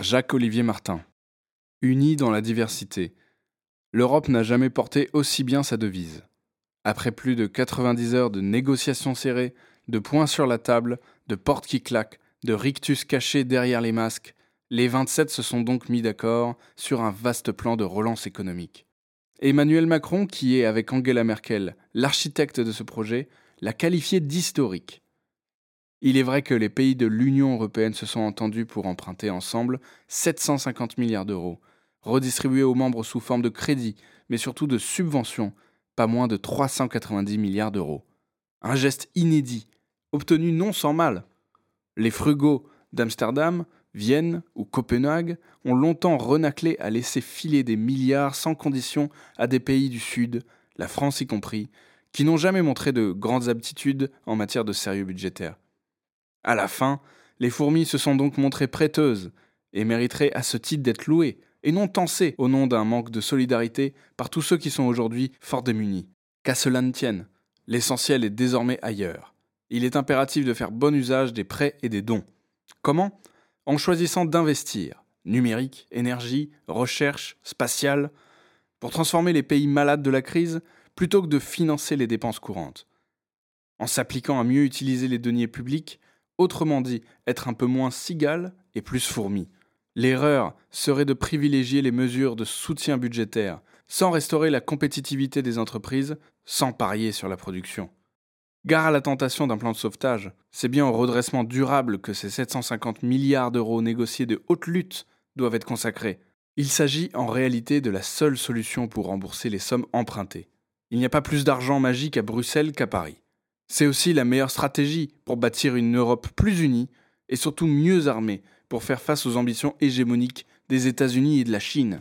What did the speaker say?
Jacques-Olivier Martin. Unis dans la diversité. L'Europe n'a jamais porté aussi bien sa devise. Après plus de 90 heures de négociations serrées, de poings sur la table, de portes qui claquent, de rictus cachés derrière les masques, les 27 se sont donc mis d'accord sur un vaste plan de relance économique. Emmanuel Macron, qui est avec Angela Merkel l'architecte de ce projet, l'a qualifié d'historique. Il est vrai que les pays de l'Union européenne se sont entendus pour emprunter ensemble 750 milliards d'euros, redistribués aux membres sous forme de crédit, mais surtout de subventions, pas moins de 390 milliards d'euros. Un geste inédit, obtenu non sans mal. Les frugaux d'Amsterdam, Vienne ou Copenhague ont longtemps renaclé à laisser filer des milliards sans condition à des pays du Sud, la France y compris, qui n'ont jamais montré de grandes aptitudes en matière de sérieux budgétaire. À la fin, les fourmis se sont donc montrées prêteuses et mériteraient à ce titre d'être louées et non tensées au nom d'un manque de solidarité par tous ceux qui sont aujourd'hui fort démunis. Qu'à cela ne tienne, l'essentiel est désormais ailleurs. Il est impératif de faire bon usage des prêts et des dons. Comment? En choisissant d'investir numérique, énergie, recherche, spatiale, pour transformer les pays malades de la crise plutôt que de financer les dépenses courantes. En s'appliquant à mieux utiliser les deniers publics, Autrement dit, être un peu moins cigale et plus fourmi. L'erreur serait de privilégier les mesures de soutien budgétaire sans restaurer la compétitivité des entreprises, sans parier sur la production. Gare à la tentation d'un plan de sauvetage, c'est bien au redressement durable que ces 750 milliards d'euros négociés de haute lutte doivent être consacrés. Il s'agit en réalité de la seule solution pour rembourser les sommes empruntées. Il n'y a pas plus d'argent magique à Bruxelles qu'à Paris. C'est aussi la meilleure stratégie pour bâtir une Europe plus unie et surtout mieux armée pour faire face aux ambitions hégémoniques des États-Unis et de la Chine.